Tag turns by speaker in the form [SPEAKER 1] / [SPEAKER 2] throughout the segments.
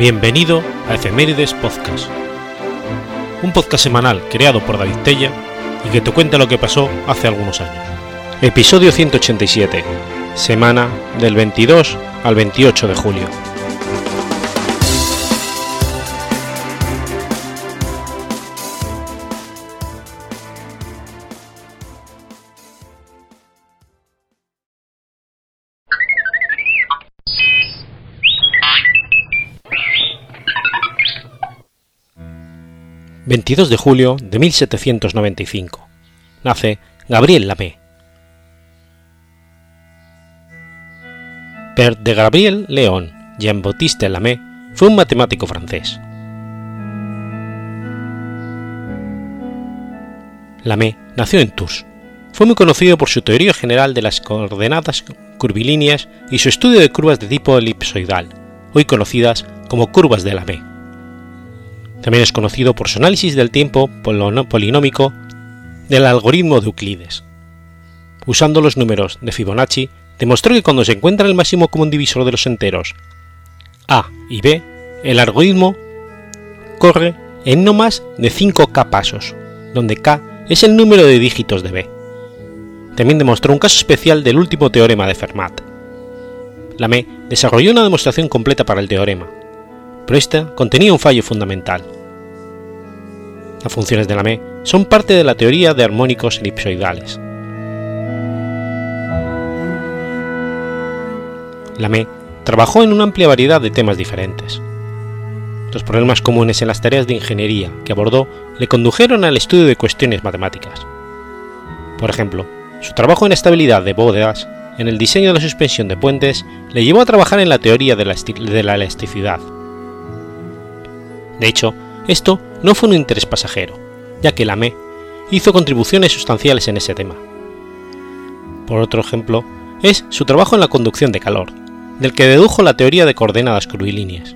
[SPEAKER 1] Bienvenido a Efemérides Podcast, un podcast semanal creado por David Tella y que te cuenta lo que pasó hace algunos años. Episodio 187, semana del 22 al 28 de julio. 22 de julio de 1795. Nace Gabriel Lamé. Père de Gabriel Léon Jean-Baptiste Lamé fue un matemático francés. Lamé nació en Tours. Fue muy conocido por su teoría general de las coordenadas curvilíneas y su estudio de curvas de tipo elipsoidal, hoy conocidas como curvas de Lamé. También es conocido por su análisis del tiempo polinómico del algoritmo de Euclides. Usando los números de Fibonacci, demostró que cuando se encuentra el máximo común divisor de los enteros a y b, el algoritmo corre en no más de 5k pasos, donde k es el número de dígitos de b. También demostró un caso especial del último teorema de Fermat. Lamé desarrolló una demostración completa para el teorema, pero esta contenía un fallo fundamental. Las funciones de Lamé son parte de la teoría de armónicos elipsoidales. Lamé trabajó en una amplia variedad de temas diferentes. Los problemas comunes en las tareas de ingeniería que abordó le condujeron al estudio de cuestiones matemáticas. Por ejemplo, su trabajo en estabilidad de bóvedas, en el diseño de la suspensión de puentes, le llevó a trabajar en la teoría de la, de la elasticidad. De hecho, esto no fue un interés pasajero, ya que Lamé hizo contribuciones sustanciales en ese tema. Por otro ejemplo, es su trabajo en la conducción de calor, del que dedujo la teoría de coordenadas curvilíneas.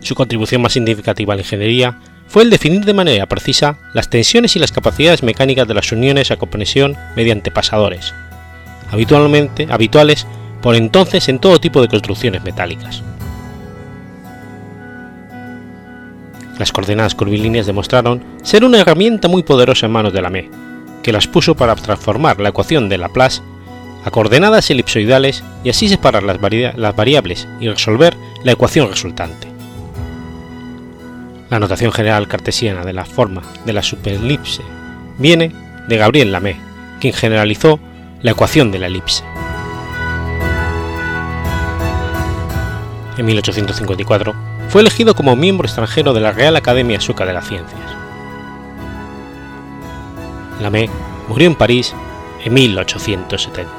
[SPEAKER 1] Su contribución más significativa a la ingeniería fue el definir de manera precisa las tensiones y las capacidades mecánicas de las uniones a conexión mediante pasadores, habitualmente habituales por entonces en todo tipo de construcciones metálicas. Las coordenadas curvilíneas demostraron ser una herramienta muy poderosa en manos de Lamé, que las puso para transformar la ecuación de Laplace a coordenadas elipsoidales y así separar las, las variables y resolver la ecuación resultante. La notación general cartesiana de la forma de la superelipse viene de Gabriel Lamé, quien generalizó la ecuación de la elipse. En 1854, fue elegido como miembro extranjero de la Real Academia Sueca de las Ciencias. Lamé murió en París en 1870.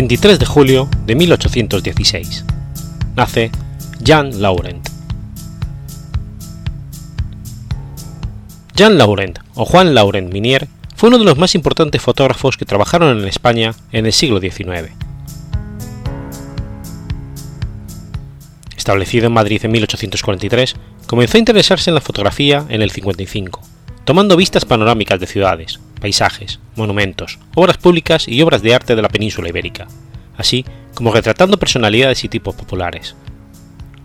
[SPEAKER 1] 23 de julio de 1816. Nace Jean Laurent. Jean Laurent, o Juan Laurent Minier, fue uno de los más importantes fotógrafos que trabajaron en España en el siglo XIX. Establecido en Madrid en 1843, comenzó a interesarse en la fotografía en el 55, tomando vistas panorámicas de ciudades, paisajes, monumentos, obras públicas y obras de arte de la península ibérica, así como retratando personalidades y tipos populares.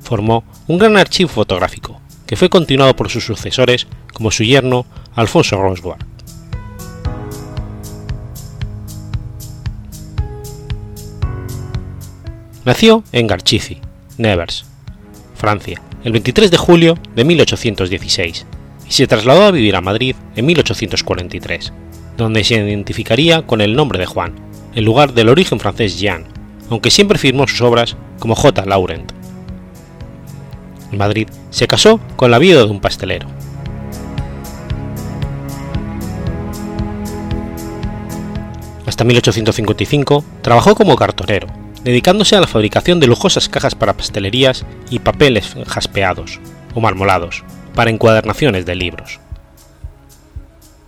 [SPEAKER 1] Formó un gran archivo fotográfico, que fue continuado por sus sucesores como su yerno Alfonso Roswell. Nació en Garchizi, Nevers, Francia, el 23 de julio de 1816 y se trasladó a vivir a Madrid en 1843 donde se identificaría con el nombre de Juan, en lugar del origen francés Jean, aunque siempre firmó sus obras como J. Laurent. En Madrid se casó con la viuda de un pastelero. Hasta 1855 trabajó como cartonero, dedicándose a la fabricación de lujosas cajas para pastelerías y papeles jaspeados o marmolados para encuadernaciones de libros.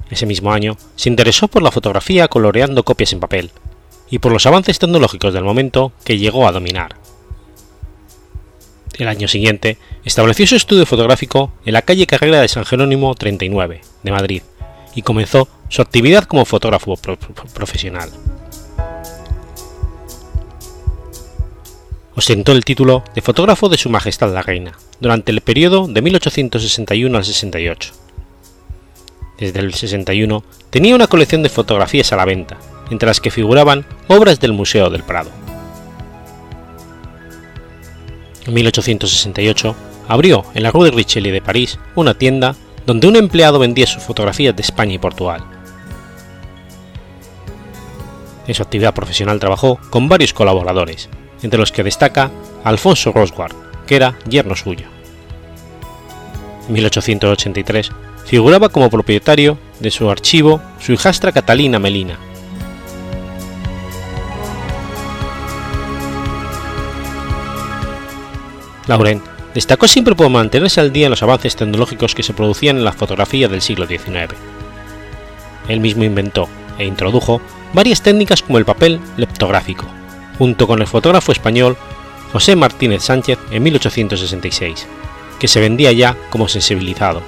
[SPEAKER 1] Ese mismo año se interesó por la fotografía coloreando copias en papel y por los avances tecnológicos del momento que llegó a dominar. El año siguiente estableció su estudio fotográfico en la calle Carrera de San Jerónimo 39 de Madrid y comenzó su actividad como fotógrafo profesional. Ostentó el título de fotógrafo de Su Majestad la Reina durante el periodo de 1861 al 68. Desde el 61 tenía una colección de fotografías a la venta, entre las que figuraban obras del Museo del Prado. En 1868 abrió en la Rue de Richelieu de París una tienda donde un empleado vendía sus fotografías de España y Portugal. En su actividad profesional trabajó con varios colaboradores, entre los que destaca Alfonso Roswart, que era yerno suyo. En 1883 figuraba como propietario de su archivo su hijastra Catalina Melina. Laurent destacó siempre por mantenerse al día en los avances tecnológicos que se producían en la fotografía del siglo XIX. Él mismo inventó e introdujo varias técnicas como el papel leptográfico, junto con el fotógrafo español José Martínez Sánchez en 1866, que se vendía ya como sensibilizado,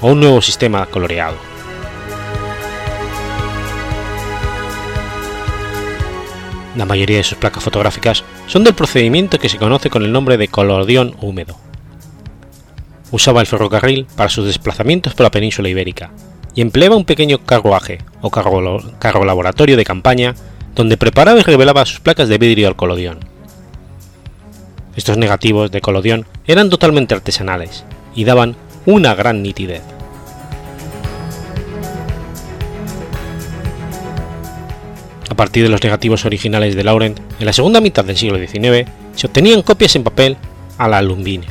[SPEAKER 1] o un nuevo sistema coloreado. La mayoría de sus placas fotográficas son del procedimiento que se conoce con el nombre de colodión húmedo. Usaba el ferrocarril para sus desplazamientos por la península ibérica y empleaba un pequeño carruaje o carro, laboratorio de campaña donde preparaba y revelaba sus placas de vidrio al colodión. Estos negativos de colodión eran totalmente artesanales y daban una gran nitidez. A partir de los negativos originales de Laurent, en la segunda mitad del siglo XIX se obtenían copias en papel a la alumbine.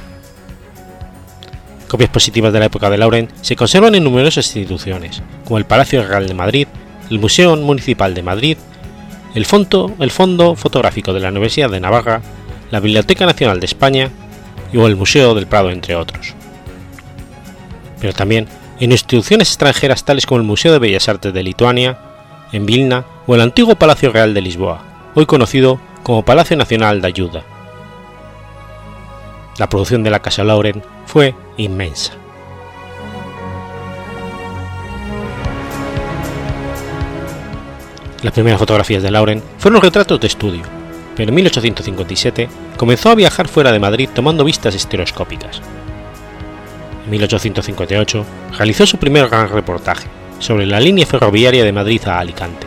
[SPEAKER 1] Copias positivas de la época de Laurent se conservan en numerosas instituciones, como el Palacio Real de Madrid, el Museo Municipal de Madrid, el Fondo, el Fondo Fotográfico de la Universidad de Navarra, la Biblioteca Nacional de España y el Museo del Prado, entre otros. Pero también en instituciones extranjeras tales como el Museo de Bellas Artes de Lituania, en Vilna o el antiguo Palacio Real de Lisboa, hoy conocido como Palacio Nacional de Ayuda. La producción de la Casa Lauren fue inmensa. Las primeras fotografías de Lauren fueron retratos de estudio, pero en 1857 comenzó a viajar fuera de Madrid tomando vistas estereoscópicas. En 1858 realizó su primer gran reportaje, sobre la línea ferroviaria de Madrid a Alicante,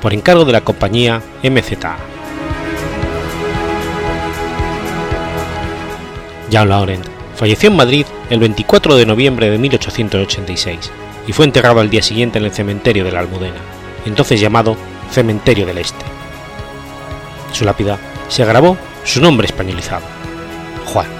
[SPEAKER 1] por encargo de la compañía MZA. Jean Laurent falleció en Madrid el 24 de noviembre de 1886 y fue enterrado al día siguiente en el cementerio de la Almudena, entonces llamado Cementerio del Este. su lápida se grabó su nombre españolizado, Juan.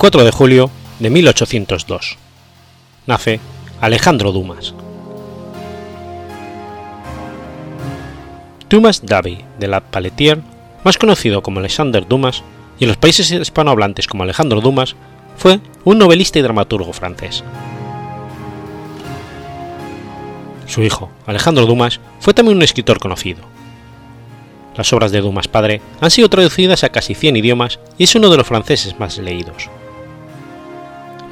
[SPEAKER 1] 24 de julio de 1802. Nace Alejandro Dumas. Dumas Davy de la Paletier, más conocido como Alexander Dumas, y en los países hispanohablantes como Alejandro Dumas, fue un novelista y dramaturgo francés. Su hijo, Alejandro Dumas, fue también un escritor conocido. Las obras de Dumas padre han sido traducidas a casi 100 idiomas y es uno de los franceses más leídos.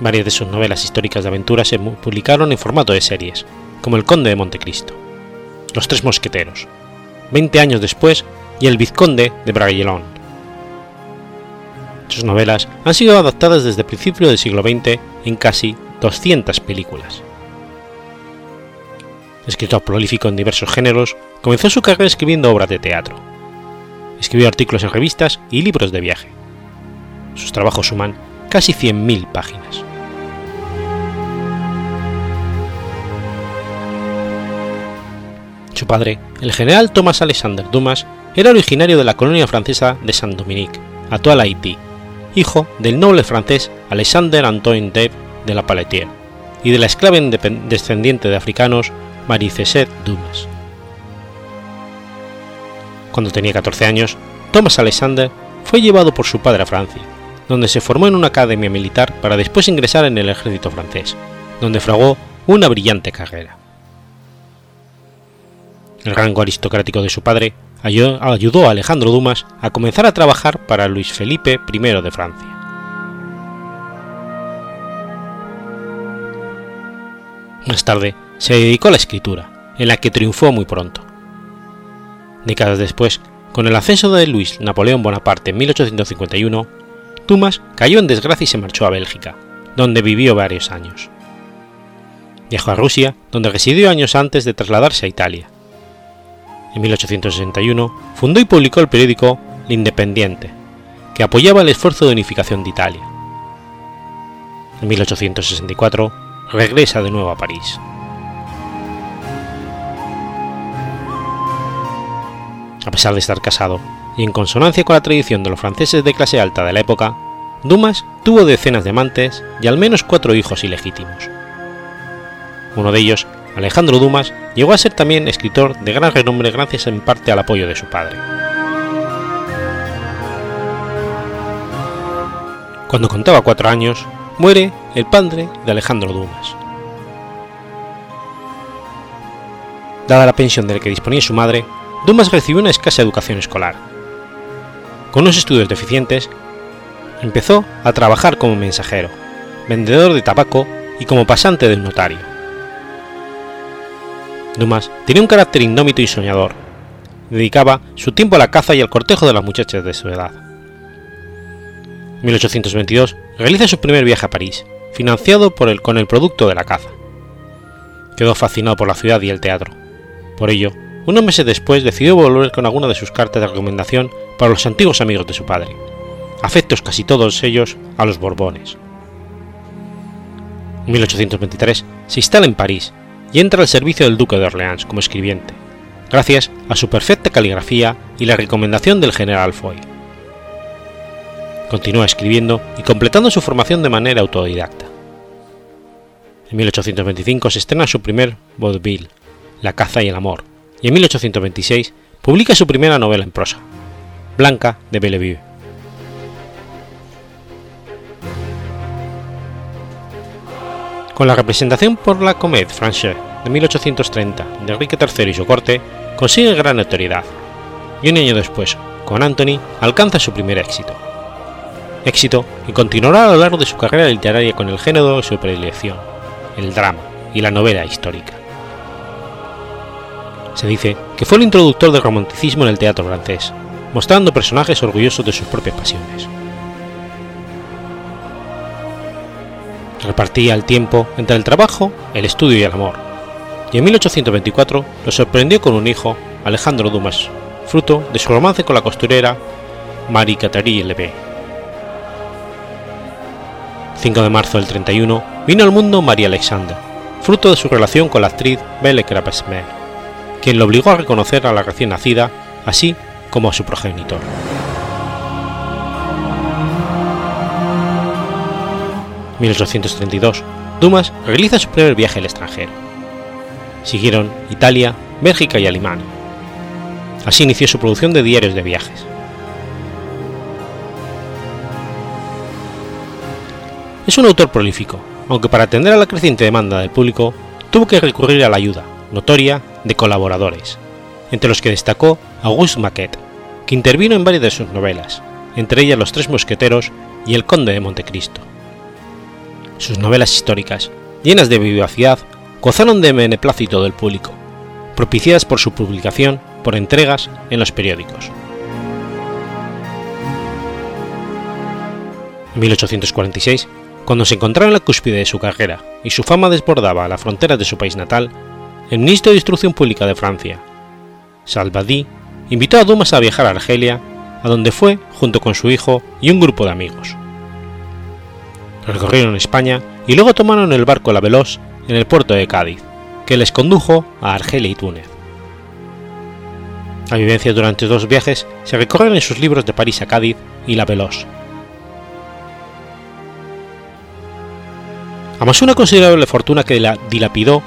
[SPEAKER 1] Varias de sus novelas históricas de aventura se publicaron en formato de series, como El Conde de Montecristo, Los Tres Mosqueteros, 20 años después, y El Vizconde de Bragelonne. Sus novelas han sido adaptadas desde el principio del siglo XX en casi 200 películas. Escritor prolífico en diversos géneros, comenzó su carrera escribiendo obras de teatro. Escribió artículos en revistas y libros de viaje. Sus trabajos suman casi 100.000 páginas. Su padre, el general Thomas Alexander Dumas, era originario de la colonia francesa de Saint-Dominique, actual Haití, hijo del noble francés Alexander Antoine Deb de la Paletier y de la esclava descendiente de africanos Marie Césaire Dumas. Cuando tenía 14 años, Thomas Alexander fue llevado por su padre a Francia, donde se formó en una academia militar para después ingresar en el ejército francés, donde fraguó una brillante carrera. El rango aristocrático de su padre ayudó a Alejandro Dumas a comenzar a trabajar para Luis Felipe I de Francia. Más tarde se dedicó a la escritura, en la que triunfó muy pronto. Décadas después, con el ascenso de Luis Napoleón Bonaparte en 1851, Dumas cayó en desgracia y se marchó a Bélgica, donde vivió varios años. Viajó a Rusia, donde residió años antes de trasladarse a Italia. En 1861 fundó y publicó el periódico L'Independiente, que apoyaba el esfuerzo de unificación de Italia. En 1864 regresa de nuevo a París. A pesar de estar casado, y en consonancia con la tradición de los franceses de clase alta de la época, Dumas tuvo decenas de amantes y al menos cuatro hijos ilegítimos. Uno de ellos, Alejandro Dumas, llegó a ser también escritor de gran renombre gracias en parte al apoyo de su padre. Cuando contaba cuatro años, muere el padre de Alejandro Dumas. Dada la pensión de la que disponía su madre, Dumas recibió una escasa educación escolar. Con unos estudios deficientes, empezó a trabajar como mensajero, vendedor de tabaco y como pasante del notario. Dumas tenía un carácter indómito y soñador. Dedicaba su tiempo a la caza y al cortejo de las muchachas de su edad. En 1822 realiza su primer viaje a París, financiado por el, con el producto de la caza. Quedó fascinado por la ciudad y el teatro. Por ello, unos meses después decidió volver con alguna de sus cartas de recomendación para los antiguos amigos de su padre, afectos casi todos ellos a los Borbones. En 1823 se instala en París y entra al servicio del duque de Orleans como escribiente, gracias a su perfecta caligrafía y la recomendación del general Foy. Continúa escribiendo y completando su formación de manera autodidacta. En 1825 se estrena su primer vaudeville, La caza y el amor, y en 1826 publica su primera novela en prosa, Blanca de Bellevue. Con la representación por la Comédie Française de 1830 de Enrique III y su corte, consigue gran notoriedad, y un año después, con Anthony, alcanza su primer éxito. Éxito que continuará a lo largo de su carrera literaria con el género de su predilección, el drama y la novela histórica. Se dice que fue el introductor del romanticismo en el teatro francés, mostrando personajes orgullosos de sus propias pasiones. Repartía el tiempo entre el trabajo, el estudio y el amor, y en 1824 lo sorprendió con un hijo, Alejandro Dumas, fruto de su romance con la costurera Marie Catherine Levé. 5 de marzo del 31 vino al mundo María Alexander, fruto de su relación con la actriz Belle Crapesmer quien lo obligó a reconocer a la recién nacida, así como a su progenitor. 1832, Dumas realiza su primer viaje al extranjero. Siguieron Italia, Bélgica y Alemania. Así inició su producción de diarios de viajes. Es un autor prolífico, aunque para atender a la creciente demanda del público tuvo que recurrir a la ayuda, notoria, de colaboradores, entre los que destacó Auguste Maquet, que intervino en varias de sus novelas, entre ellas Los Tres Mosqueteros y El Conde de Montecristo. Sus novelas históricas, llenas de vivacidad, gozaron de beneplácito del público, propiciadas por su publicación por entregas en los periódicos. En 1846, cuando se encontraba en la cúspide de su carrera y su fama desbordaba las fronteras de su país natal, el ministro de Instrucción Pública de Francia, Salvadí, invitó a Dumas a viajar a Argelia, a donde fue junto con su hijo y un grupo de amigos. Recorrieron España y luego tomaron el barco La Veloz en el puerto de Cádiz, que les condujo a Argelia y Túnez. La vivencia durante dos viajes se recorren en sus libros de París a Cádiz y La Veloz. Amasó una considerable fortuna que la dilapidó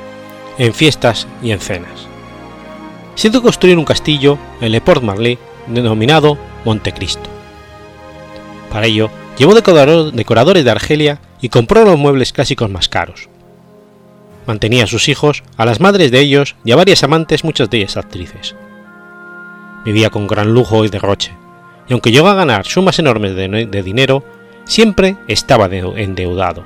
[SPEAKER 1] en fiestas y en cenas. Hizo construir un castillo en Le Port Marly denominado Montecristo. Para ello, llevó decoradores de Argelia y compró los muebles clásicos más caros. Mantenía a sus hijos, a las madres de ellos y a varias amantes, muchas de ellas actrices. Vivía con gran lujo y derroche, y aunque llegó a ganar sumas enormes de, de dinero, siempre estaba endeudado.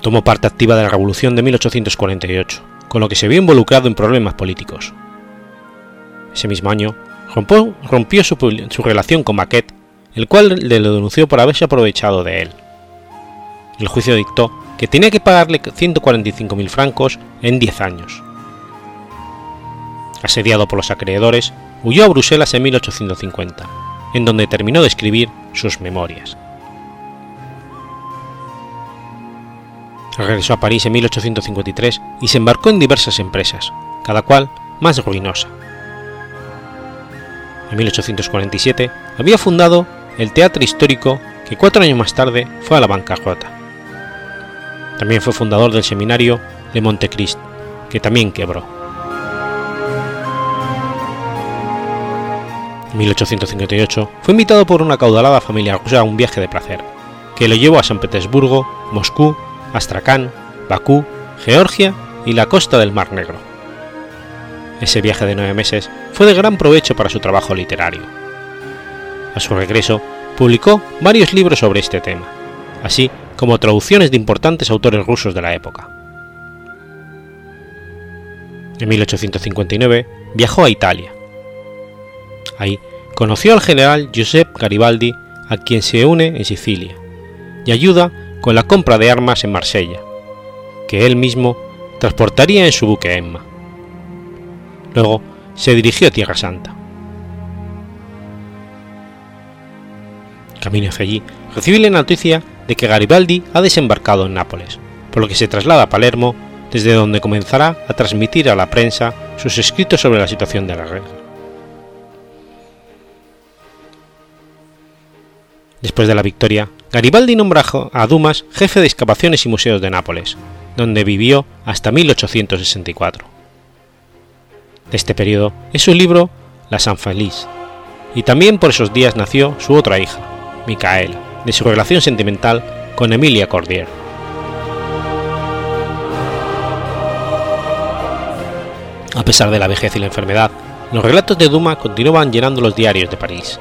[SPEAKER 1] Tomó parte activa de la Revolución de 1848, con lo que se vio involucrado en problemas políticos. Ese mismo año, rompió, rompió su, su, relación con Maquet, el cual le denunció por haberse aprovechado de él. El juicio dictó que tenía que pagarle 145.000 francos en 10 años. Asediado por los acreedores, huyó a Bruselas en 1850, en donde terminó de escribir sus memorias. Regresó a París en 1853 y se embarcó en diversas empresas, cada cual más ruinosa. En 1847 había fundado el Teatro Histórico que cuatro años más tarde fue a la bancarrota. También fue fundador del seminario de Montecrist, que también quebró. En 1858 fue invitado por una caudalada familia rusa a un viaje de placer, que lo llevó a San Petersburgo, Moscú Astrakán, Bakú, Georgia y la costa del Mar Negro. Ese viaje de nueve meses fue de gran provecho para su trabajo literario. A su regreso, publicó varios libros sobre este tema, así como traducciones de importantes autores rusos de la época. En 1859 viajó a Italia. Ahí conoció al general Giuseppe Garibaldi, a quien se une en Sicilia, y ayuda con la compra de armas en Marsella, que él mismo transportaría en su buque Emma. Luego se dirigió a Tierra Santa. Camino hacia allí, recibe la noticia de que Garibaldi ha desembarcado en Nápoles, por lo que se traslada a Palermo, desde donde comenzará a transmitir a la prensa sus escritos sobre la situación de la guerra. Después de la victoria, Garibaldi nombra a Dumas jefe de excavaciones y museos de Nápoles, donde vivió hasta 1864. De este periodo es su libro La San Feliz, y también por esos días nació su otra hija, Micaela, de su relación sentimental con Emilia Cordier. A pesar de la vejez y la enfermedad, los relatos de Dumas continuaban llenando los diarios de París.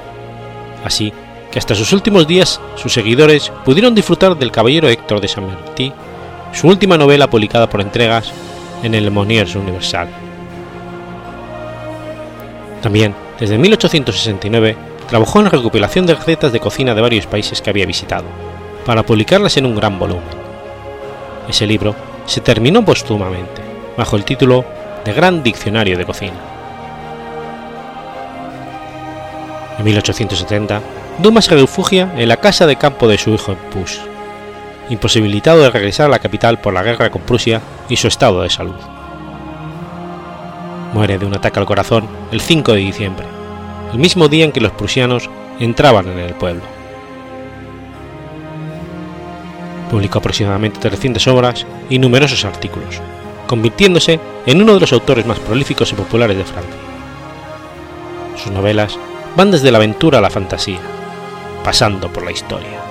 [SPEAKER 1] Así, que hasta sus últimos días sus seguidores pudieron disfrutar del Caballero Héctor de Saint Martí, su última novela publicada por entregas en el Moniers Universal. También, desde 1869, trabajó en la recopilación de recetas de cocina de varios países que había visitado, para publicarlas en un gran volumen. Ese libro se terminó póstumamente, bajo el título de Gran Diccionario de Cocina. En 1870, Dumas se refugia en la casa de campo de su hijo en Push, imposibilitado de regresar a la capital por la guerra con Prusia y su estado de salud. Muere de un ataque al corazón el 5 de diciembre, el mismo día en que los prusianos entraban en el pueblo. Publicó aproximadamente 300 obras y numerosos artículos, convirtiéndose en uno de los autores más prolíficos y populares de Francia. Sus novelas van desde la aventura a la fantasía, pasando por la historia.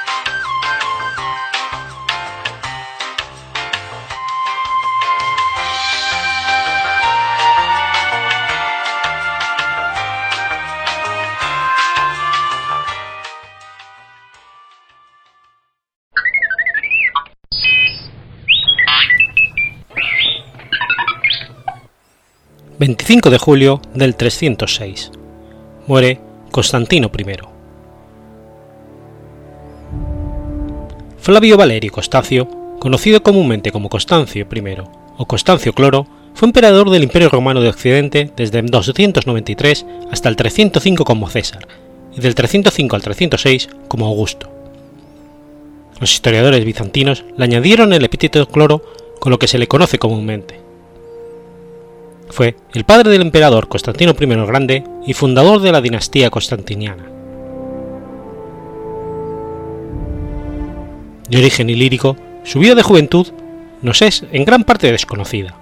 [SPEAKER 1] 25 de julio del 306. Muere Constantino I. Flavio Valerio Constancio, conocido comúnmente como Constancio I o Constancio Cloro, fue emperador del Imperio Romano de Occidente desde el 293 hasta el 305 como César y del 305 al 306 como Augusto. Los historiadores bizantinos le añadieron el epíteto Cloro con lo que se le conoce comúnmente. Fue el padre del emperador Constantino I el Grande y fundador de la dinastía constantiniana. De origen ilírico, su vida de juventud nos es en gran parte desconocida.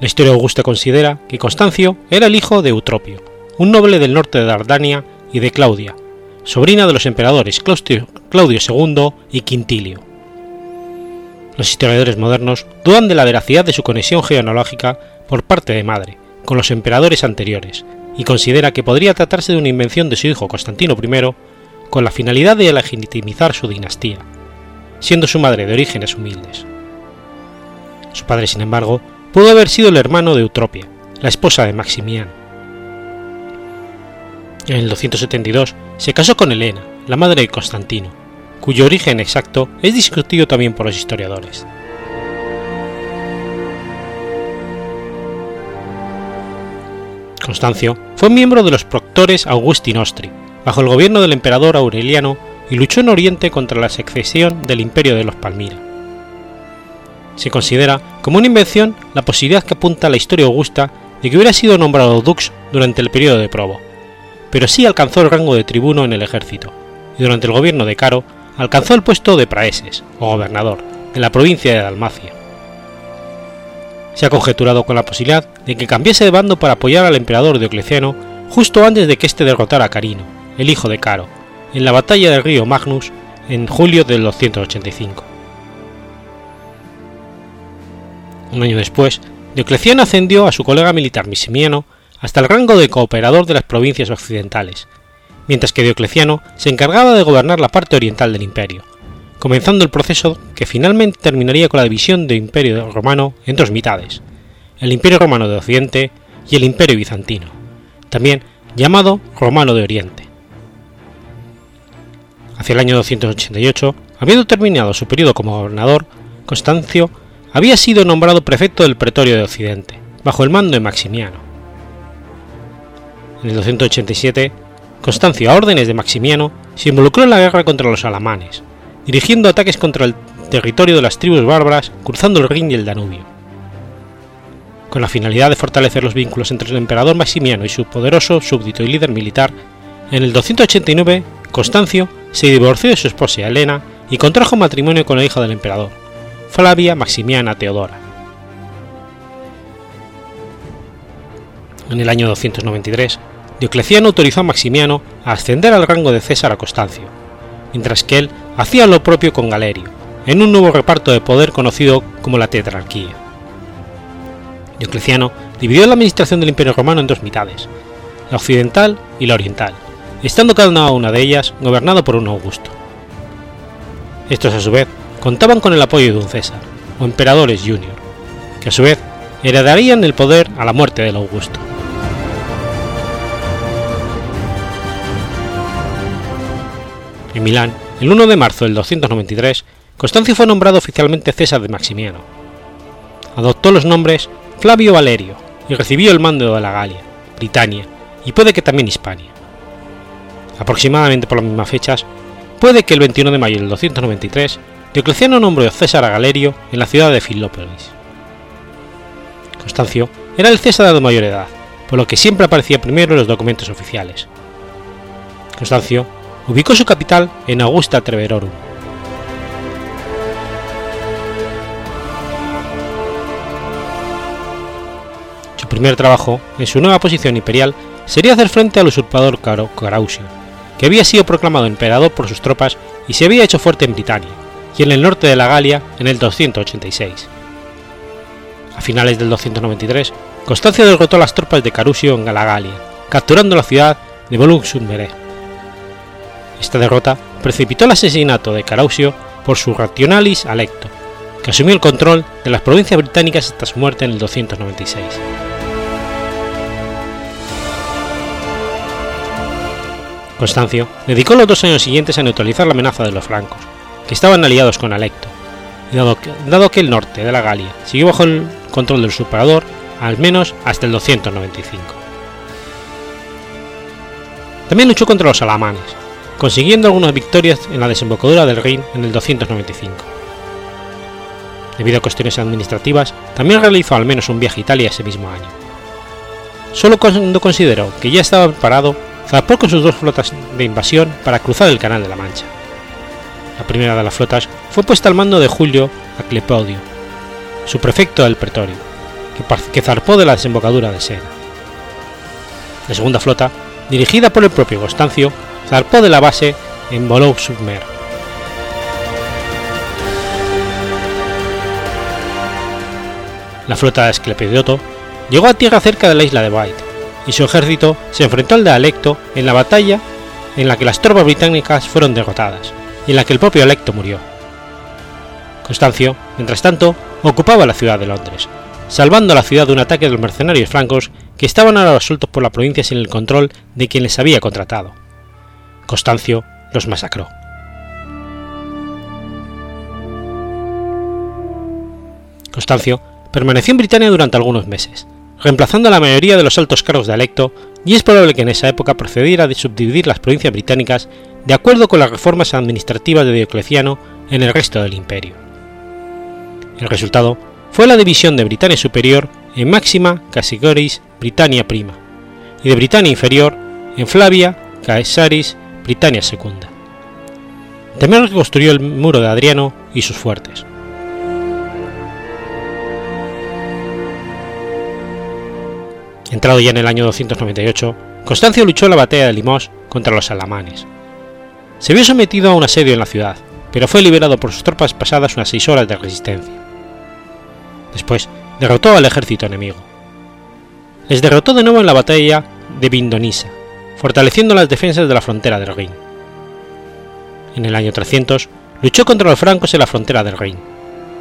[SPEAKER 1] La historia augusta considera que Constancio era el hijo de Eutropio, un noble del norte de Dardania, y de Claudia, sobrina de los emperadores Claudio II y Quintilio. Los historiadores modernos dudan de la veracidad de su conexión genealógica por parte de madre, con los emperadores anteriores, y considera que podría tratarse de una invención de su hijo Constantino I con la finalidad de legitimizar su dinastía, siendo su madre de orígenes humildes. Su padre, sin embargo, pudo haber sido el hermano de Eutropia, la esposa de Maximiano. En el 272 se casó con Helena, la madre de Constantino, cuyo origen exacto es discutido también por los historiadores. Constancio fue miembro de los proctores Augusti Nostri, bajo el gobierno del emperador Aureliano, y luchó en Oriente contra la secesión del imperio de los Palmira. Se considera como una invención la posibilidad que apunta la historia augusta de que hubiera sido nombrado dux durante el periodo de Probo, pero sí alcanzó el rango de tribuno en el ejército, y durante el gobierno de Caro alcanzó el puesto de praeses, o gobernador, en la provincia de Dalmacia. Se ha conjeturado con la posibilidad de que cambiase de bando para apoyar al emperador Diocleciano justo antes de que éste derrotara a Carino, el hijo de Caro, en la batalla del río Magnus en julio del 285. Un año después, Diocleciano ascendió a su colega militar Misimiano hasta el rango de cooperador de las provincias occidentales, mientras que Diocleciano se encargaba de gobernar la parte oriental del imperio, comenzando el proceso que finalmente terminaría con la división del Imperio Romano en dos mitades, el Imperio Romano de Occidente y el Imperio Bizantino, también llamado Romano de Oriente. Hacia el año 288, habiendo terminado su periodo como gobernador, Constancio había sido nombrado prefecto del Pretorio de Occidente, bajo el mando de Maximiano. En el 287, Constancio, a órdenes de Maximiano, se involucró en la guerra contra los alamanes, dirigiendo ataques contra el territorio de las tribus bárbaras cruzando el Rin y el Danubio. Con la finalidad de fortalecer los vínculos entre el emperador Maximiano y su poderoso súbdito y líder militar, en el 289 Constancio se divorció de su esposa Helena y contrajo matrimonio con la hija del emperador, Flavia Maximiana Teodora. En el año 293, Diocleciano autorizó a Maximiano a ascender al rango de César a Constancio, mientras que él hacía lo propio con Galerio, en un nuevo reparto de poder conocido como la tetrarquía. Diocleciano dividió la administración del Imperio Romano en dos mitades, la occidental y la oriental, estando cada una de ellas gobernada por un Augusto. Estos a su vez contaban con el apoyo de un César, o emperadores junior, que a su vez heredarían el poder a la muerte del Augusto. En Milán, el 1 de marzo del 293, Constancio fue nombrado oficialmente César de Maximiano. Adoptó los nombres Flavio Valerio y recibió el mando de la Galia, Britania y puede que también Hispania. Aproximadamente por las mismas fechas, puede que el 21 de mayo del 293 Diocleciano nombró a César a Galerio en la ciudad de Filópolis. Constancio era el César de mayor edad, por lo que siempre aparecía primero en los documentos oficiales. Constancio ubicó su capital en Augusta Treverorum. Su primer trabajo en su nueva posición imperial sería hacer frente al usurpador Carausio, que había sido proclamado emperador por sus tropas y se había hecho fuerte en Britania y en el norte de la Galia en el 286. A finales del 293, Constancio derrotó a las tropas de Carusio en la Galia, capturando la ciudad de bolung Esta derrota precipitó el asesinato de Carusio por su rationalis alecto, que asumió el control de las provincias británicas hasta su muerte en el 296. Constancio dedicó los dos años siguientes a neutralizar la amenaza de los francos, que estaban aliados con Alecto, dado que, dado que el norte de la Galia siguió bajo el control del usurpador al menos hasta el 295. También luchó contra los alamanes, consiguiendo algunas victorias en la desembocadura del Rin en el 295. Debido a cuestiones administrativas, también realizó al menos un viaje a Italia ese mismo año. Solo cuando consideró que ya estaba preparado, zarpó con sus dos flotas de invasión para cruzar el Canal de la Mancha. La primera de las flotas fue puesta al mando de Julio Aclepodio, su prefecto del pretorio, que zarpó de la desembocadura de Sena. La segunda flota, dirigida por el propio Constancio, zarpó de la base en Boulogne-sur-Mer. La flota de Esclepiodoto llegó a tierra cerca de la isla de White, y su ejército se enfrentó al de Alecto en la batalla en la que las tropas británicas fueron derrotadas y en la que el propio Alecto murió. Constancio, mientras tanto, ocupaba la ciudad de Londres, salvando a la ciudad de un ataque de los mercenarios francos que estaban ahora sueltos por la provincia sin el control de quien les había contratado. Constancio los masacró. Constancio permaneció en Britania durante algunos meses, reemplazando a la mayoría de los altos cargos de Alecto, y es probable que en esa época procediera de subdividir las provincias británicas de acuerdo con las reformas administrativas de Diocleciano en el resto del imperio. El resultado fue la división de Britania Superior en Máxima Cassigoris Britannia Prima y de Britania Inferior en Flavia Caesaris Britannia Secunda. También reconstruyó el muro de Adriano y sus fuertes. Entrado ya en el año 298, Constancio luchó en la batalla de Limos contra los alamanes. Se vio sometido a un asedio en la ciudad, pero fue liberado por sus tropas pasadas unas seis horas de resistencia. Después derrotó al ejército enemigo. Les derrotó de nuevo en la batalla de Vindonisa, fortaleciendo las defensas de la frontera del Rin. En el año 300 luchó contra los francos en la frontera del Rin,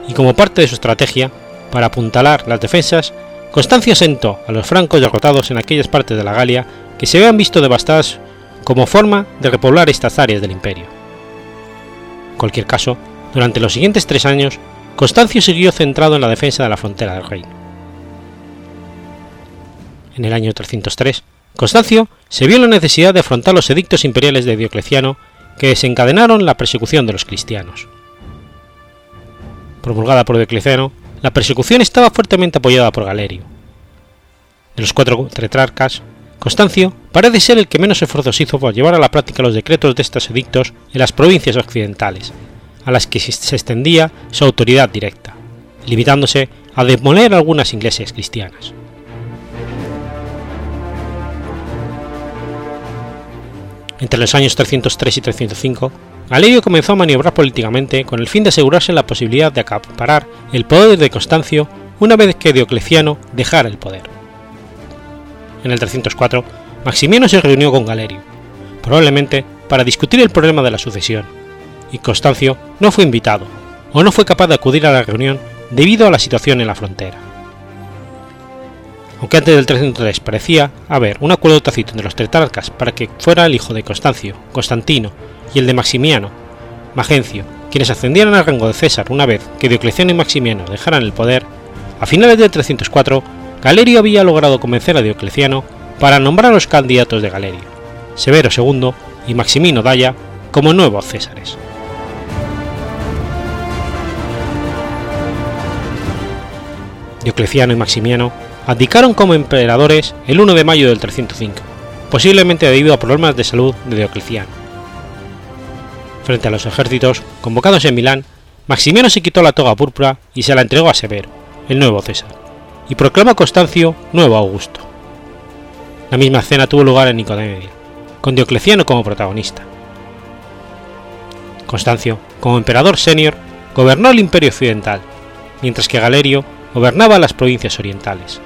[SPEAKER 1] y como parte de su estrategia, para apuntalar las defensas, Constancio sentó a los francos derrotados en aquellas partes de la Galia que se habían visto devastadas como forma de repoblar estas áreas del imperio. En cualquier caso, durante los siguientes tres años Constancio siguió centrado en la defensa de la frontera del reino. En el año 303, Constancio se vio en la necesidad de afrontar los edictos imperiales de Diocleciano que desencadenaron la persecución de los cristianos. Promulgada por Diocleciano, la persecución estaba fuertemente apoyada por Galerio. De los cuatro tetrarcas, Constancio parece ser el que menos esfuerzos hizo por llevar a la práctica los decretos de estos edictos en las provincias occidentales, a las que se extendía su autoridad directa, limitándose a demoler algunas iglesias cristianas. Entre los años 303 y 305, Galerio comenzó a maniobrar políticamente con el fin de asegurarse la posibilidad de acaparar el poder de Constancio una vez que Diocleciano dejara el poder. En el 304, Maximiano se reunió con Galerio, probablemente para discutir el problema de la sucesión, y Constancio no fue invitado o no fue capaz de acudir a la reunión debido a la situación en la frontera. Aunque antes del 303 parecía haber un acuerdo tácito entre los tetrarcas para que fuera el hijo de Constancio, Constantino, y el de Maximiano, Magencio, quienes ascendieran al rango de César una vez que Diocleciano y Maximiano dejaran el poder, a finales del 304 Galerio había logrado convencer a Diocleciano para nombrar a los candidatos de Galerio, Severo II y Maximino Daya, como nuevos césares. Diocleciano y Maximiano abdicaron como emperadores el 1 de mayo del 305, posiblemente debido a problemas de salud de Diocleciano. Frente a los ejércitos convocados en Milán, Maximiano se quitó la toga púrpura y se la entregó a Severo, el nuevo César, y proclamó a Constancio nuevo Augusto. La misma escena tuvo lugar en Nicomedia, con Diocleciano como protagonista. Constancio, como emperador senior, gobernó el imperio occidental, mientras que Galerio gobernaba las provincias orientales.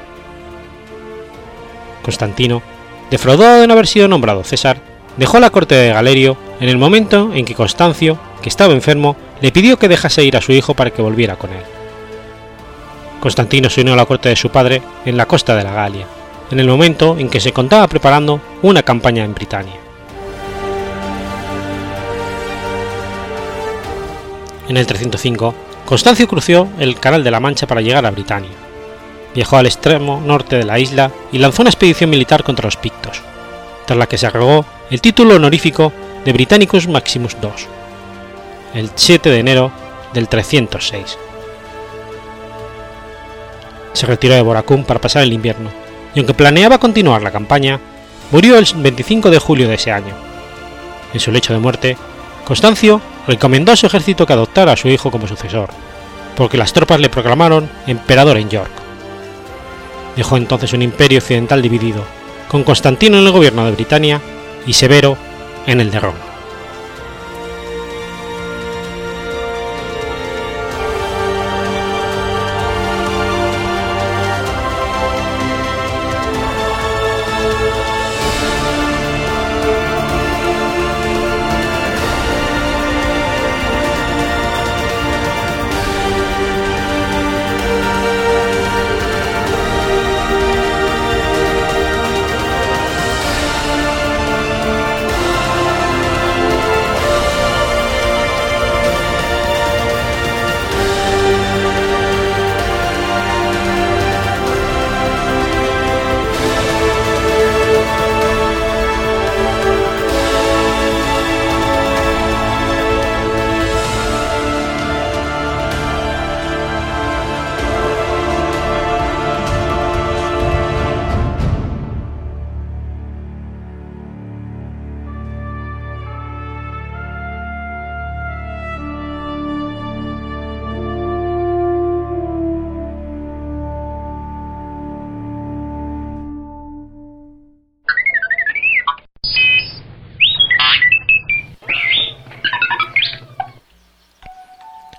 [SPEAKER 1] Constantino, defraudado de no haber sido nombrado César, dejó la corte de Galerio en el momento en que Constancio, que estaba enfermo, le pidió que dejase ir a su hijo para que volviera con él. Constantino se unió a la corte de su padre en la costa de la Galia, en el momento en que se contaba preparando una campaña en Britania. En el 305, Constancio cruzó el Canal de la Mancha para llegar a Britania. Viajó al extremo norte de la isla y lanzó una expedición militar contra los pictos, tras la que se agregó el título honorífico de Britannicus Maximus II, el 7 de enero del 306. Se retiró de Boracún para pasar el invierno, y aunque planeaba continuar la campaña, murió el 25 de julio de ese año. En su lecho de muerte, Constancio recomendó a su ejército que adoptara a su hijo como sucesor, porque las tropas le proclamaron emperador en York. Dejó entonces un imperio occidental dividido, con Constantino en el gobierno de Britania y Severo en el de Roma.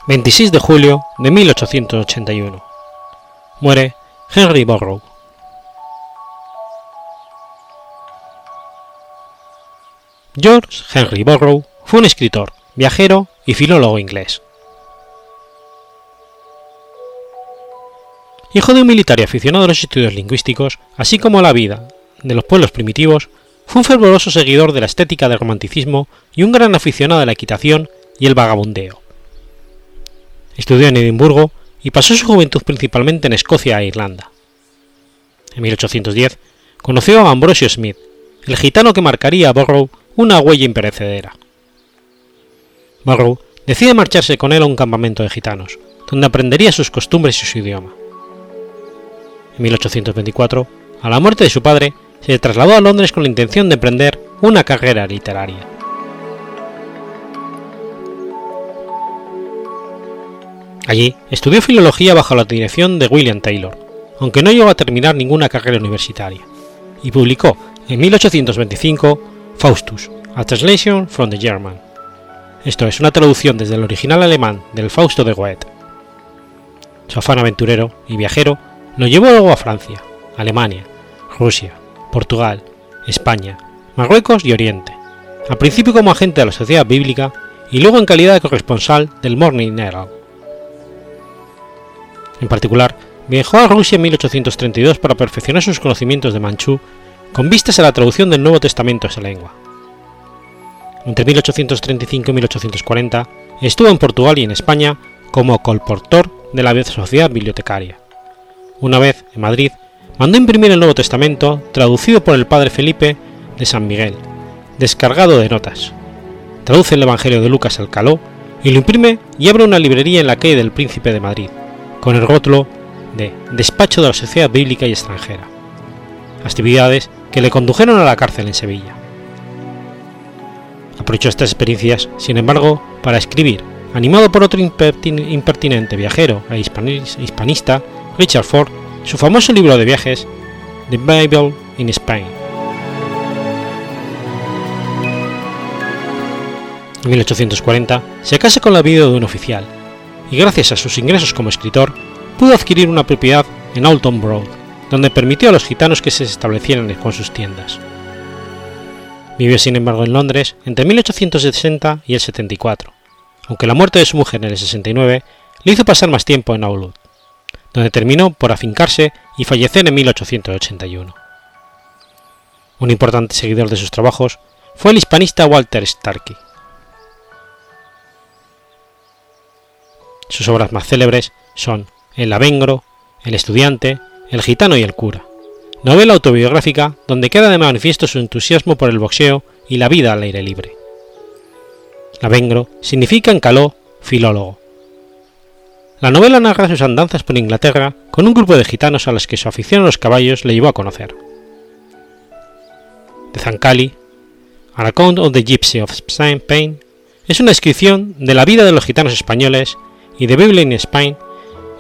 [SPEAKER 1] 26 de julio de 1881. Muere Henry Borrow. George Henry Borrow fue un escritor, viajero y filólogo inglés. Hijo de un militar y aficionado a los estudios lingüísticos, así como a la vida de los pueblos primitivos, fue un fervoroso seguidor de la estética del romanticismo y un gran aficionado a la equitación y el vagabundeo. Estudió en Edimburgo y pasó su juventud principalmente en Escocia e Irlanda. En 1810 conoció a Ambrosio Smith, el gitano que marcaría a Borrow una huella imperecedera. Borrow decide marcharse con él a un campamento de gitanos, donde aprendería sus costumbres y su idioma. En 1824, a la muerte de su padre, se trasladó a Londres con la intención de emprender una carrera literaria. Allí estudió filología bajo la dirección de William Taylor, aunque no llegó a terminar ninguna carrera universitaria, y publicó en 1825 Faustus, a Translation from the German. Esto es una traducción desde el original alemán del Fausto de Goethe. Su afán aventurero y viajero lo llevó luego a Francia, Alemania, Rusia, Portugal, España, Marruecos y Oriente, al principio como agente de la Sociedad Bíblica y luego en calidad de corresponsal del Morning Herald. En particular, viajó a Rusia en 1832 para perfeccionar sus conocimientos de manchú con vistas a la traducción del Nuevo Testamento a esa lengua. Entre 1835 y 1840 estuvo en Portugal y en España como colportor de la Sociedad Bibliotecaria. Una vez, en Madrid, mandó imprimir el Nuevo Testamento, traducido por el padre Felipe de San Miguel, descargado de notas. Traduce el Evangelio de Lucas al caló y lo imprime y abre una librería en la calle del Príncipe de Madrid, con el rótulo de Despacho de la Sociedad Bíblica y Extranjera. Actividades que le condujeron a la cárcel en Sevilla. Aprovechó estas experiencias, sin embargo, para escribir, animado por otro impertinente viajero e hispanista, Richard Ford, su famoso libro de viajes, The Bible in Spain. En 1840 se casa con la viuda de un oficial, y gracias a sus ingresos como escritor, pudo adquirir una propiedad en Alton Broad, donde permitió a los gitanos que se establecieran con sus tiendas. Vivió sin embargo en Londres entre 1860 y el 74, aunque la muerte de su mujer en el 69 le hizo pasar más tiempo en Aulud, donde terminó por afincarse y fallecer en 1881. Un importante seguidor de sus trabajos fue el hispanista Walter Starkey. Sus obras más célebres son El Avengro, El Estudiante, El Gitano y el Cura, novela autobiográfica donde queda de manifiesto su entusiasmo por el boxeo y la vida al aire libre. Lavengro significa en caló filólogo. La novela narra sus andanzas por Inglaterra con un grupo de gitanos a los que su afición a los caballos le llevó a conocer. De Zancali, An Account of the Gypsy of Spain, es una descripción de la vida de los gitanos españoles y de Bible in Spain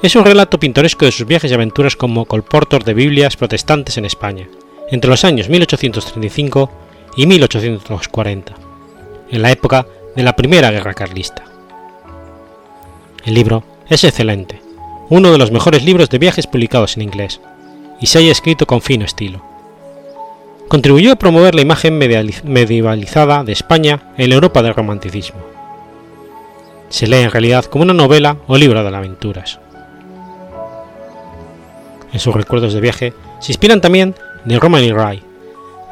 [SPEAKER 1] es un relato pintoresco de sus viajes y aventuras como colportor de Biblias protestantes en España, entre los años 1835 y 1840, en la época de la Primera Guerra Carlista. El libro es excelente, uno de los mejores libros de viajes publicados en inglés, y se haya escrito con fino estilo. Contribuyó a promover la imagen medievalizada de España en la Europa del romanticismo. Se lee en realidad como una novela o libro de aventuras en sus recuerdos de viaje, se inspiran también de Romany Rye,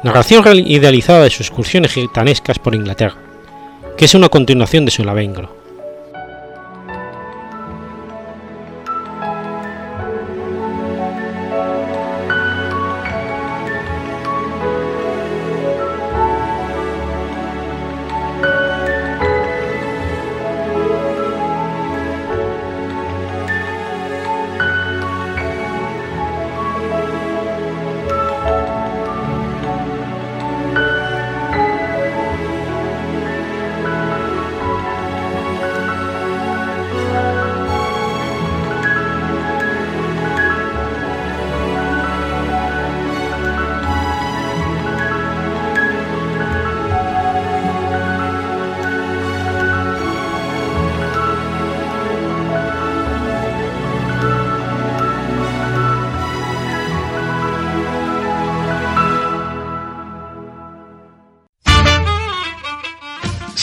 [SPEAKER 1] narración idealizada de sus excursiones gitanescas por Inglaterra, que es una continuación de su Lavengro.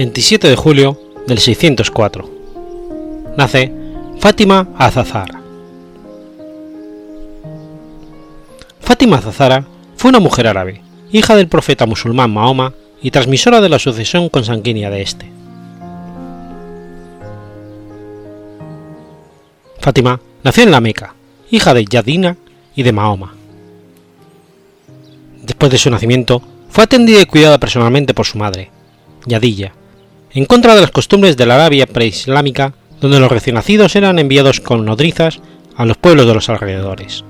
[SPEAKER 1] 27 de julio del 604. Nace Fátima Azazara. Fátima Azazara fue una mujer árabe, hija del profeta musulmán Mahoma y transmisora de la sucesión consanguínea de este. Fátima nació en la Meca, hija de Yadina y de Mahoma. Después de su nacimiento, fue atendida y cuidada personalmente por su madre, Yadilla, en contra de las costumbres de la Arabia preislámica, donde los recién nacidos eran enviados con nodrizas a los pueblos de los alrededores.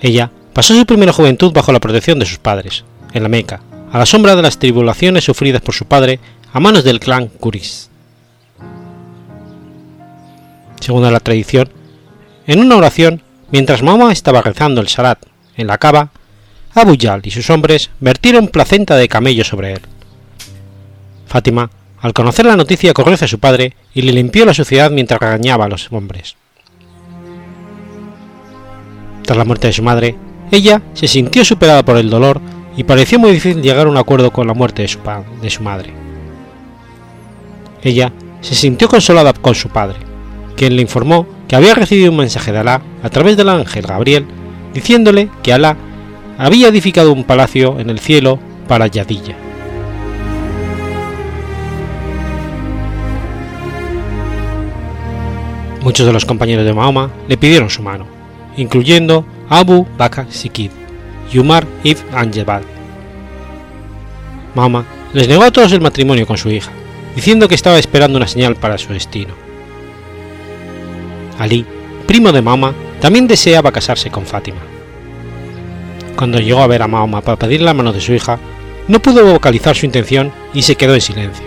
[SPEAKER 1] Ella pasó su primera juventud bajo la protección de sus padres, en la Meca, a la sombra de las tribulaciones sufridas por su padre a manos del clan Kuris. Según la tradición, en una oración, mientras Mahoma estaba rezando el Salat en la cava, Abu Yal y sus hombres vertieron placenta de camello sobre él Fátima, al conocer la noticia, corrió hacia su padre y le limpió la suciedad mientras regañaba a los hombres. Tras la muerte de su madre, ella se sintió superada por el dolor y pareció muy difícil llegar a un acuerdo con la muerte de su, madre. Ella se sintió consolada con su padre, quien le informó que había recibido un mensaje de Alá a través del ángel Gabriel diciéndole que Alá había edificado un palacio en el cielo para Yadilla. Muchos de los compañeros de Mahoma le pidieron su mano, incluyendo Abu Bakr Sikid y Umar ibn Anjabad. Mahoma les negó a todos el matrimonio con su hija, diciendo que estaba esperando una señal para su destino. Ali, primo de Mahoma, también deseaba casarse con Fátima. Cuando llegó a ver a Mahoma para pedir la mano de su hija, no pudo vocalizar su intención y se quedó en silencio.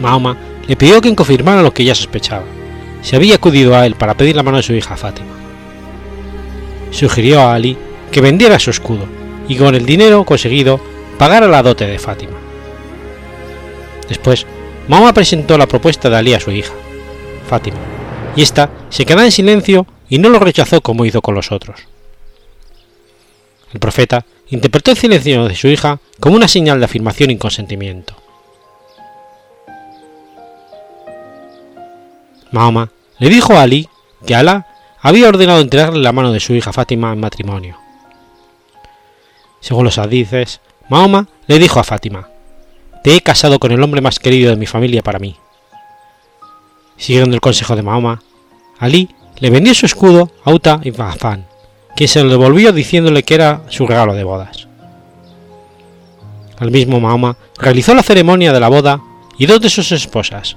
[SPEAKER 1] Mahoma le pidió que confirmara lo que ella sospechaba. Se había acudido a él para pedir la mano de su hija Fátima. Sugirió a Ali que vendiera su escudo y con el dinero conseguido pagara la dote de Fátima. Después, Mahoma presentó la propuesta de Ali a su hija, Fátima, y ésta se quedó en silencio y no lo rechazó como hizo con los otros. El profeta interpretó el silencio de su hija como una señal de afirmación y consentimiento. Mahoma le dijo a Ali que Alá había ordenado entregarle la mano de su hija Fátima en matrimonio. Según los hadices, Mahoma le dijo a Fátima, Te he casado con el hombre más querido de mi familia para mí. Siguiendo el consejo de Mahoma, Ali le vendió su escudo a Uta ibn Affan, quien se lo devolvió diciéndole que era su regalo de bodas. Al mismo Mahoma realizó la ceremonia de la boda y dos de sus esposas,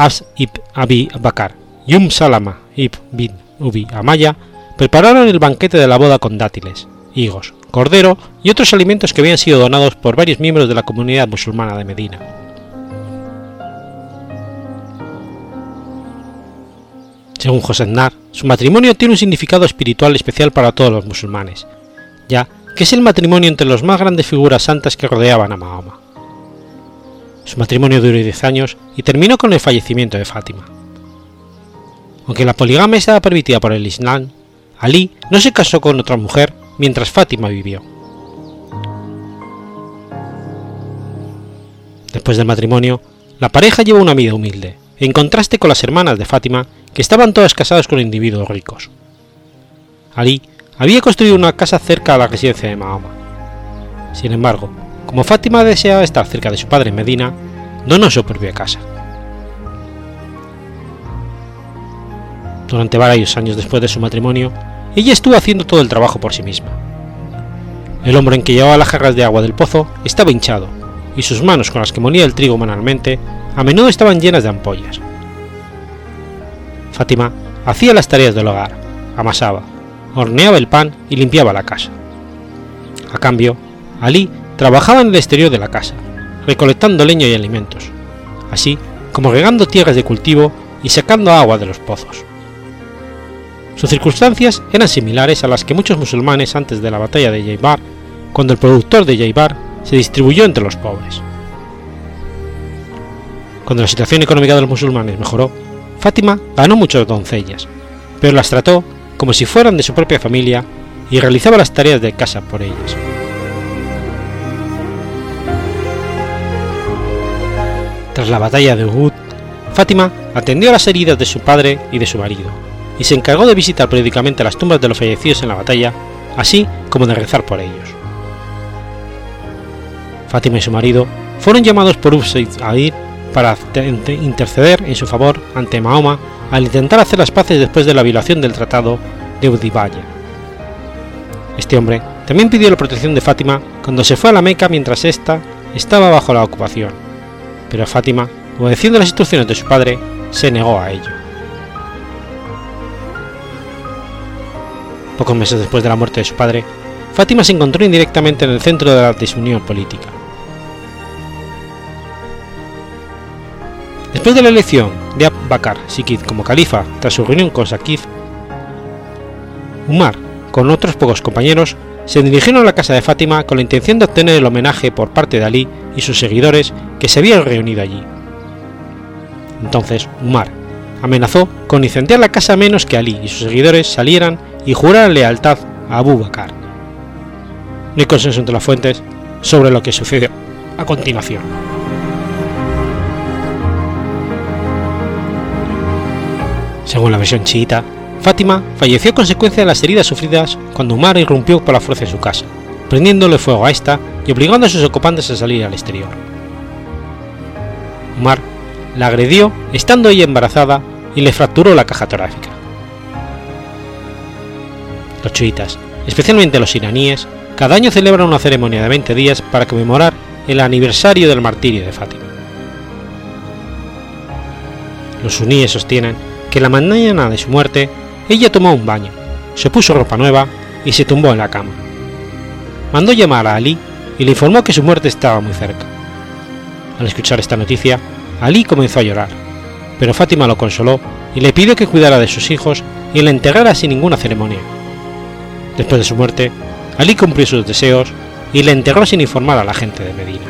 [SPEAKER 1] Abs ibn Abi Bakar y Um Salama ibn Ubi Amaya, prepararon el banquete de la boda con dátiles, higos, cordero y otros alimentos que habían sido donados por varios miembros de la comunidad musulmana de Medina. Según José Nar, su matrimonio tiene un significado espiritual especial para todos los musulmanes, ya que es el matrimonio entre las más grandes figuras santas que rodeaban a Mahoma. Su matrimonio duró 10 años y terminó con el fallecimiento de Fátima. Aunque la poligamia estaba permitida por el Islam, Ali no se casó con otra mujer mientras Fátima vivió. Después del matrimonio, la pareja llevó una vida humilde, en contraste con las hermanas de Fátima, que estaban todas casadas con individuos ricos. Ali había construido una casa cerca a la residencia de Mahoma. Sin embargo, como Fátima deseaba estar cerca de su padre en Medina, donó su propia casa. Durante varios años después de su matrimonio, ella estuvo haciendo todo el trabajo por sí misma. El hombre en que llevaba las jarras de agua del pozo estaba hinchado, y sus manos con las que molía el trigo manualmente a menudo estaban llenas de ampollas. Fátima hacía las tareas del hogar, amasaba, horneaba el pan y limpiaba la casa. A cambio, Ali trabajaba en el exterior de la casa, recolectando leña y alimentos, así como regando tierras de cultivo y sacando agua de los pozos. Sus circunstancias eran similares a las que muchos musulmanes antes de la batalla de Jaibar, cuando el productor de Jaibar se distribuyó entre los pobres. Cuando la situación económica de los musulmanes mejoró, Fátima ganó muchas doncellas, pero las trató como si fueran de su propia familia y realizaba las tareas de casa por ellas. Tras la batalla de Uhud, Fátima atendió a las heridas de su padre y de su marido, y se encargó de visitar periódicamente las tumbas de los fallecidos en la batalla, así como de rezar por ellos. Fátima y su marido fueron llamados por Usaid a ir para interceder en su favor ante Mahoma al intentar hacer las paces después de la violación del tratado de Udibaya. Este hombre también pidió la protección de Fátima cuando se fue a la Meca mientras ésta estaba bajo la ocupación, pero Fátima, obedeciendo las instrucciones de su padre, se negó a ello. Pocos meses después de la muerte de su padre, Fátima se encontró indirectamente en el centro de la desunión política. Después de la elección de Abu Bakr Sikid como califa tras su reunión con Sakif, Umar, con otros pocos compañeros, se dirigieron a la casa de Fátima con la intención de obtener el homenaje por parte de Ali y sus seguidores que se habían reunido allí. Entonces Umar amenazó con incendiar la casa menos que Ali y sus seguidores salieran y juraran lealtad a Abu Bakr. No hay consenso entre las fuentes sobre lo que sucedió a continuación. Según la versión chiita, Fátima falleció a consecuencia de las heridas sufridas cuando Umar irrumpió por la fuerza en su casa, prendiéndole fuego a esta y obligando a sus ocupantes a salir al exterior. Umar la agredió estando ella embarazada y le fracturó la caja torácica. Los chiitas, especialmente los iraníes, cada año celebran una ceremonia de 20 días para conmemorar el aniversario del martirio de Fátima. Los suníes sostienen que la mañana de su muerte ella tomó un baño, se puso ropa nueva y se tumbó en la cama. Mandó llamar a Ali y le informó que su muerte estaba muy cerca. Al escuchar esta noticia, Ali comenzó a llorar, pero Fátima lo consoló y le pidió que cuidara de sus hijos y le enterrara sin ninguna ceremonia. Después de su muerte, Ali cumplió sus deseos y le enterró sin informar a la gente de Medina.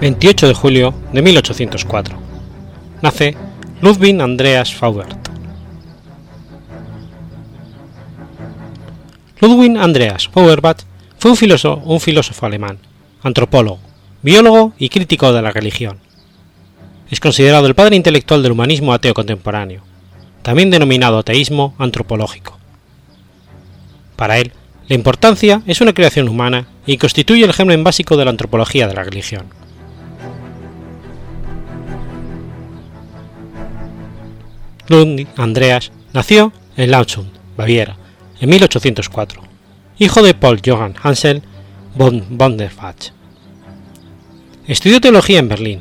[SPEAKER 1] 28 de julio de 1804. Nace Ludwig Andreas Faubert. Ludwig Andreas Fauerbach fue un filósofo, un filósofo alemán, antropólogo, biólogo y crítico de la religión. Es considerado el padre intelectual del humanismo ateo contemporáneo, también denominado ateísmo antropológico. Para él, la importancia es una creación humana y constituye el germen básico de la antropología de la religión. Ludwig Andreas nació en Landshut, Baviera, en 1804, hijo de Paul Johann Hansel von Bonderfach. Estudió teología en Berlín.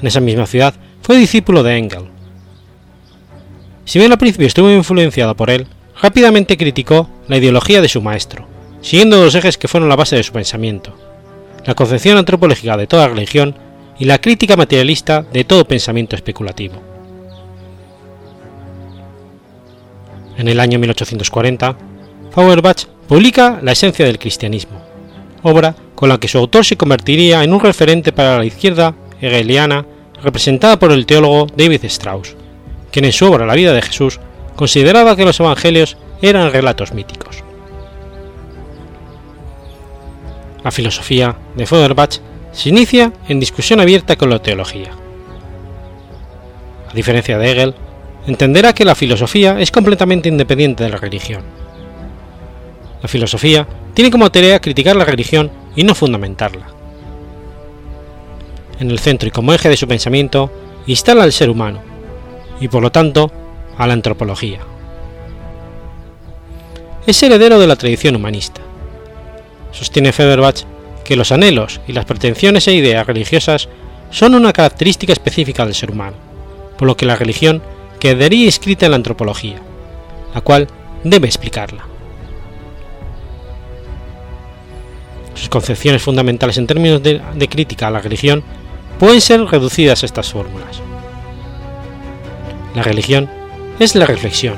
[SPEAKER 1] En esa misma ciudad fue discípulo de Engel. Si bien al principio estuvo influenciado por él, rápidamente criticó la ideología de su maestro, siguiendo los ejes que fueron la base de su pensamiento, la concepción antropológica de toda religión y la crítica materialista de todo pensamiento especulativo. En el año 1840, Feuerbach publica La esencia del cristianismo, obra con la que su autor se convertiría en un referente para la izquierda hegeliana representada por el teólogo David Strauss, quien en su obra La vida de Jesús consideraba que los evangelios eran relatos míticos. La filosofía de Feuerbach se inicia en discusión abierta con la teología. A diferencia de Hegel, entenderá que la filosofía es completamente independiente de la religión. La filosofía tiene como tarea criticar la religión y no fundamentarla. En el centro y como eje de su pensamiento instala al ser humano, y por lo tanto a la antropología. es heredero de la tradición humanista. Sostiene Feuerbach que los anhelos y las pretensiones e ideas religiosas son una característica específica del ser humano, por lo que la religión quedaría inscrita en la antropología, la cual debe explicarla. Sus concepciones fundamentales en términos de, de crítica a la religión pueden ser reducidas a estas fórmulas. La religión es la reflexión,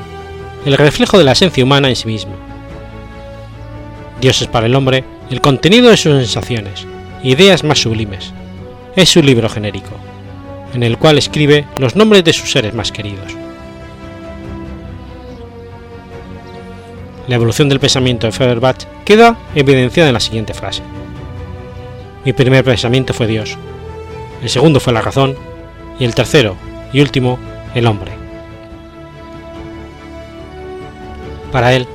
[SPEAKER 1] el reflejo de la esencia humana en sí misma. Dios es para el hombre el contenido de sus sensaciones, ideas más sublimes. Es su libro genérico, en el cual escribe los nombres de sus seres más queridos. La evolución del pensamiento de Feuerbach queda evidenciada en la siguiente frase. Mi primer pensamiento fue Dios, el segundo fue la razón y el tercero y último el hombre. Para él,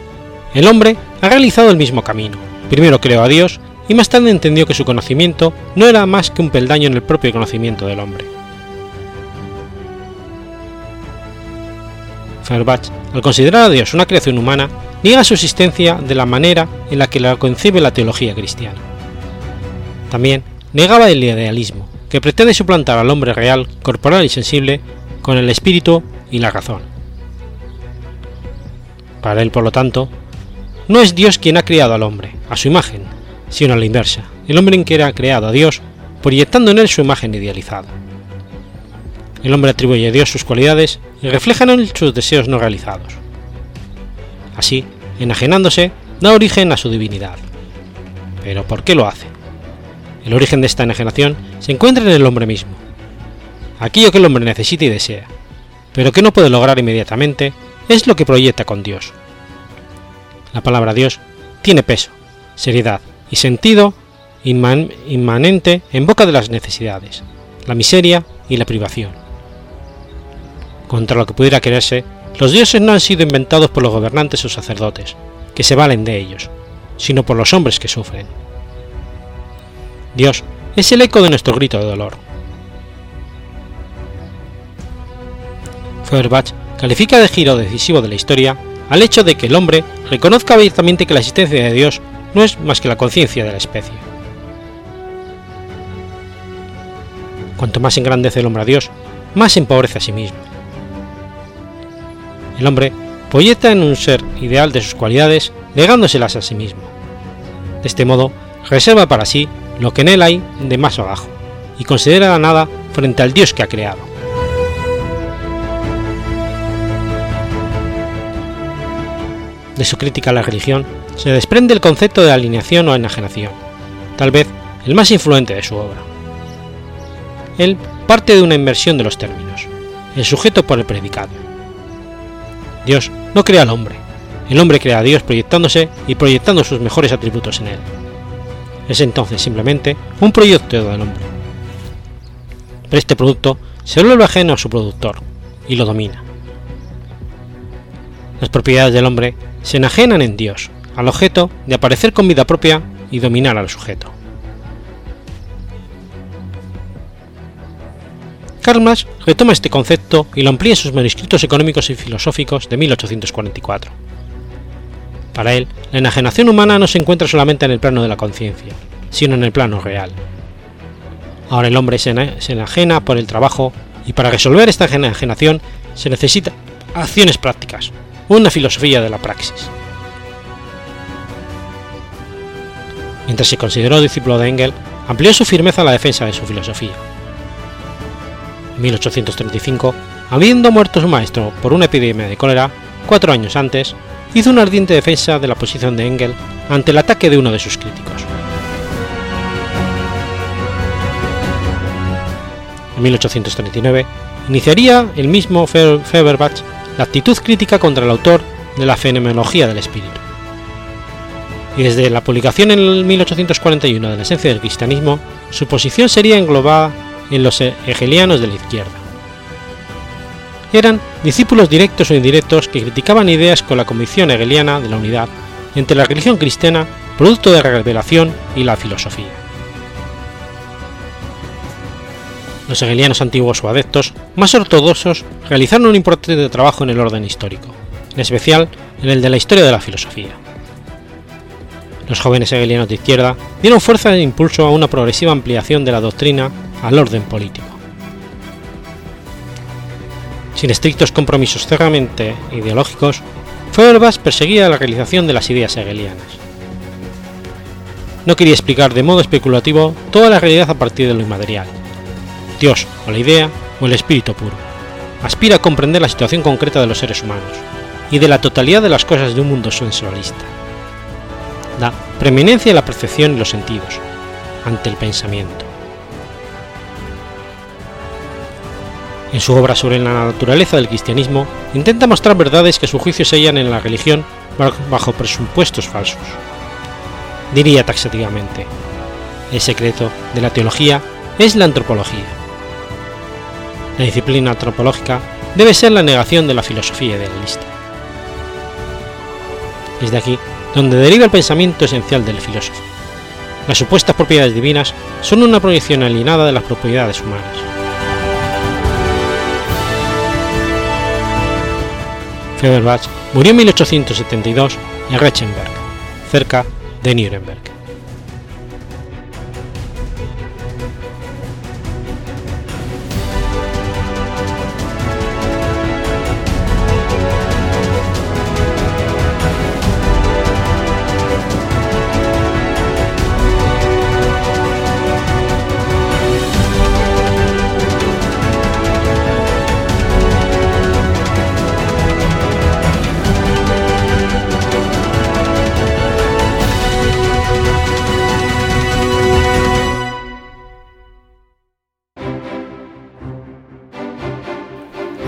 [SPEAKER 1] el hombre ha realizado el mismo camino. Primero creó a Dios y más tarde entendió que su conocimiento no era más que un peldaño en el propio conocimiento del hombre. Feuerbach, al considerar a Dios una creación humana, niega su existencia de la manera en la que la concibe la teología cristiana. También negaba el idealismo, que pretende suplantar al hombre real, corporal y sensible con el espíritu y la razón. Para él, por lo tanto, no es Dios quien ha creado al hombre, a su imagen, sino a la inversa, el hombre en que ha creado a Dios, proyectando en él su imagen idealizada. El hombre atribuye a Dios sus cualidades y refleja en él sus deseos no realizados. Así, enajenándose, da origen a su divinidad. Pero ¿por qué lo hace? El origen de esta enajenación se encuentra en el hombre mismo. Aquello que el hombre necesita y desea, pero que no puede lograr inmediatamente, es lo que proyecta con Dios. La palabra Dios tiene peso, seriedad y sentido inmanente en boca de las necesidades, la miseria y la privación. Contra lo que pudiera quererse, los dioses no han sido inventados por los gobernantes o sacerdotes, que se valen de ellos, sino por los hombres que sufren. Dios es el eco de nuestro grito de dolor. Feuerbach califica de giro decisivo de la historia al hecho de que el hombre reconozca abiertamente que la existencia de Dios no es más que la conciencia de la especie. Cuanto más engrandece el hombre a Dios, más empobrece a sí mismo. El hombre proyecta en un ser ideal de sus cualidades, negándoselas a sí mismo. De este modo, reserva para sí lo que en él hay de más abajo, y considera la nada frente al Dios que ha creado. De su crítica a la religión se desprende el concepto de alineación o enajenación, tal vez el más influente de su obra. Él parte de una inversión de los términos, el sujeto por el predicado. Dios no crea al hombre, el hombre crea a Dios proyectándose y proyectando sus mejores atributos en él. Es entonces simplemente un proyecto del hombre. Pero este producto se vuelve ajeno a su productor y lo domina. Las propiedades del hombre se enajenan en Dios, al objeto de aparecer con vida propia y dominar al sujeto. Karl Marx retoma este concepto y lo amplía en sus manuscritos económicos y filosóficos de 1844. Para él, la enajenación humana no se encuentra solamente en el plano de la conciencia, sino en el plano real. Ahora el hombre se enajena por el trabajo y para resolver esta enajenación se necesita acciones prácticas, una filosofía de la praxis. Mientras se consideró discípulo de Engel, amplió su firmeza a la defensa de su filosofía. En 1835, habiendo muerto su maestro por una epidemia de cólera, cuatro años antes, hizo una ardiente defensa de la posición de Engel ante el ataque de uno de sus críticos. En 1839, iniciaría el mismo Feuerbach la actitud crítica contra el autor de la fenomenología del espíritu. Y desde la publicación en 1841 de la esencia del cristianismo, su posición sería englobada en los hegelianos de la izquierda. Eran discípulos directos o indirectos que criticaban ideas con la convicción hegeliana de la unidad entre la religión cristiana, producto de la revelación, y la filosofía. Los hegelianos antiguos o adeptos más ortodoxos realizaron un importante trabajo en el orden histórico, en especial en el de la historia de la filosofía. Los jóvenes hegelianos de izquierda dieron fuerza e impulso a una progresiva ampliación de la doctrina al orden político. Sin estrictos compromisos cerramente ideológicos, Feuerbach perseguía la realización de las ideas hegelianas. No quería explicar de modo especulativo toda la realidad a partir de lo inmaterial, Dios o la idea o el espíritu puro. Aspira a comprender la situación concreta de los seres humanos y de la totalidad de las cosas de un mundo sensualista. Da preeminencia a la percepción y los sentidos, ante el pensamiento. En su obra sobre la naturaleza del cristianismo, intenta mostrar verdades que su juicio se hallan en la religión bajo presupuestos falsos. Diría taxativamente, el secreto de la teología es la antropología. La disciplina antropológica debe ser la negación de la filosofía idealista. Es de aquí donde deriva el pensamiento esencial del filósofo. Las supuestas propiedades divinas son una proyección alienada de las propiedades humanas. Feuerbach murió en 1872 en Rechenberg, cerca de Nuremberg.